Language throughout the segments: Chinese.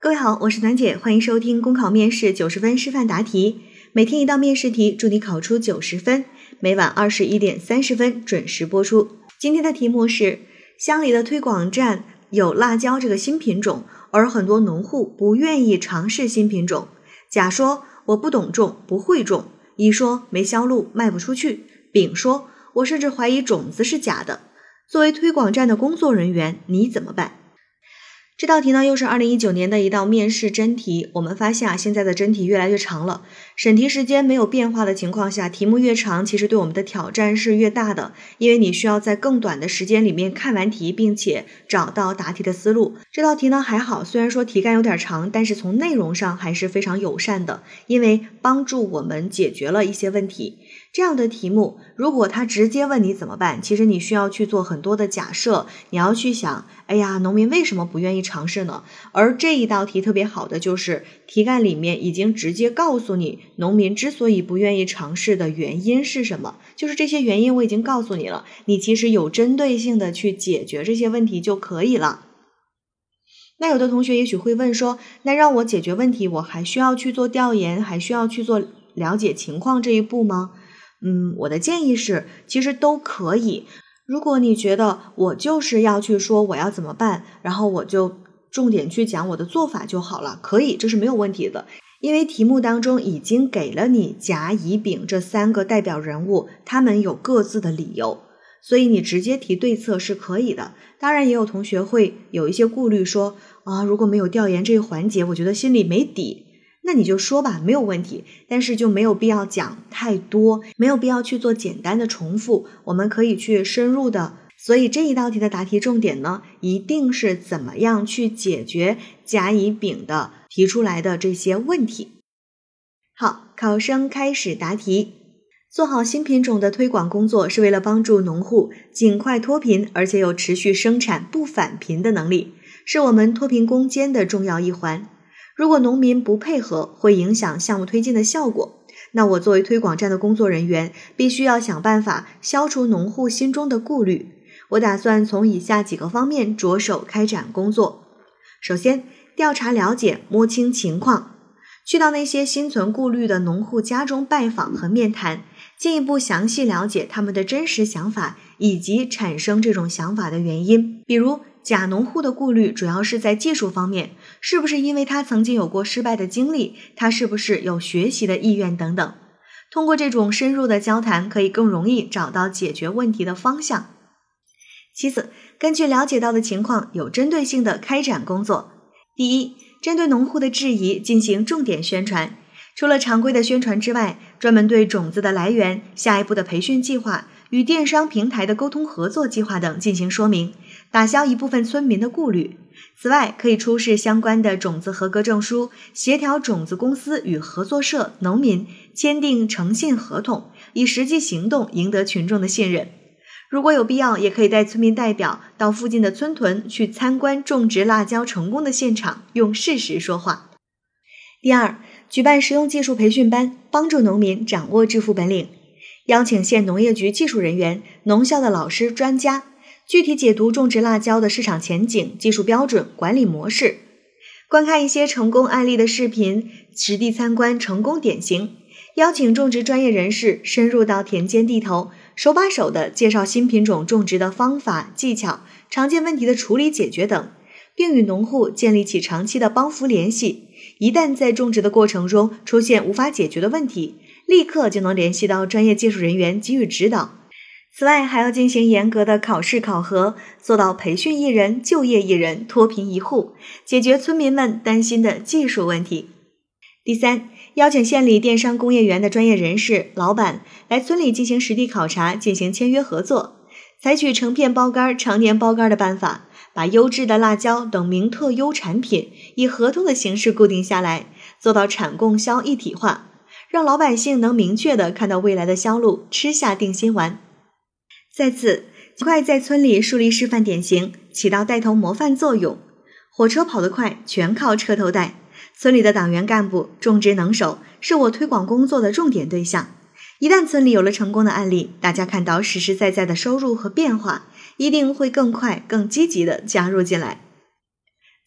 各位好，我是楠姐，欢迎收听公考面试九十分示范答题，每天一道面试题，祝你考出九十分。每晚二十一点三十分准时播出。今天的题目是：乡里的推广站有辣椒这个新品种，而很多农户不愿意尝试新品种。甲说我不懂种，不会种；乙说没销路，卖不出去；丙说我甚至怀疑种子是假的。作为推广站的工作人员，你怎么办？这道题呢，又是二零一九年的一道面试真题。我们发现啊，现在的真题越来越长了。审题时间没有变化的情况下，题目越长，其实对我们的挑战是越大的，因为你需要在更短的时间里面看完题，并且找到答题的思路。这道题呢还好，虽然说题干有点长，但是从内容上还是非常友善的，因为帮助我们解决了一些问题。这样的题目，如果他直接问你怎么办，其实你需要去做很多的假设，你要去想，哎呀，农民为什么不愿意尝试呢？而这一道题特别好的就是题干里面已经直接告诉你，农民之所以不愿意尝试的原因是什么，就是这些原因我已经告诉你了，你其实有针对性的去解决这些问题就可以了。那有的同学也许会问说，那让我解决问题，我还需要去做调研，还需要去做了解情况这一步吗？嗯，我的建议是，其实都可以。如果你觉得我就是要去说我要怎么办，然后我就重点去讲我的做法就好了，可以，这是没有问题的。因为题目当中已经给了你甲、乙、丙这三个代表人物，他们有各自的理由，所以你直接提对策是可以的。当然，也有同学会有一些顾虑，说啊，如果没有调研这一环节，我觉得心里没底。那你就说吧，没有问题，但是就没有必要讲太多，没有必要去做简单的重复，我们可以去深入的。所以这一道题的答题重点呢，一定是怎么样去解决甲乙丙的提出来的这些问题。好，考生开始答题。做好新品种的推广工作，是为了帮助农户尽快脱贫，而且有持续生产不返贫的能力，是我们脱贫攻坚的重要一环。如果农民不配合，会影响项目推进的效果。那我作为推广站的工作人员，必须要想办法消除农户心中的顾虑。我打算从以下几个方面着手开展工作：首先，调查了解，摸清情况，去到那些心存顾虑的农户家中拜访和面谈，进一步详细了解他们的真实想法以及产生这种想法的原因，比如。假农户的顾虑主要是在技术方面，是不是因为他曾经有过失败的经历？他是不是有学习的意愿等等？通过这种深入的交谈，可以更容易找到解决问题的方向。其次，根据了解到的情况，有针对性的开展工作。第一，针对农户的质疑进行重点宣传。除了常规的宣传之外，专门对种子的来源、下一步的培训计划。与电商平台的沟通合作计划等进行说明，打消一部分村民的顾虑。此外，可以出示相关的种子合格证书，协调种子公司与合作社、农民签订诚信合同，以实际行动赢得群众的信任。如果有必要，也可以带村民代表到附近的村屯去参观种植辣椒成功的现场，用事实说话。第二，举办实用技术培训班，帮助农民掌握致富本领。邀请县农业局技术人员、农校的老师、专家，具体解读种植辣椒的市场前景、技术标准、管理模式，观看一些成功案例的视频，实地参观成功典型，邀请种植专业人士深入到田间地头，手把手的介绍新品种种植的方法、技巧、常见问题的处理解决等，并与农户建立起长期的帮扶联系。一旦在种植的过程中出现无法解决的问题，立刻就能联系到专业技术人员给予指导。此外，还要进行严格的考试考核，做到培训一人就业一人，脱贫一户，解决村民们担心的技术问题。第三，邀请县里电商工业园的专业人士、老板来村里进行实地考察，进行签约合作，采取成片包干、常年包干的办法，把优质的辣椒等名特优产品以合同的形式固定下来，做到产供销一体化。让老百姓能明确的看到未来的销路，吃下定心丸。再次，尽快在村里树立示范典型，起到带头模范作用。火车跑得快，全靠车头带。村里的党员干部种植能手，是我推广工作的重点对象。一旦村里有了成功的案例，大家看到实实在在的收入和变化，一定会更快、更积极的加入进来。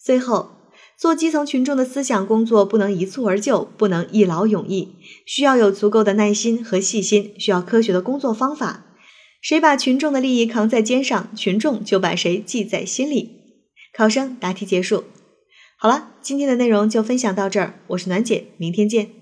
最后。做基层群众的思想工作不能一蹴而就，不能一劳永逸，需要有足够的耐心和细心，需要科学的工作方法。谁把群众的利益扛在肩上，群众就把谁记在心里。考生答题结束。好了，今天的内容就分享到这儿，我是暖姐，明天见。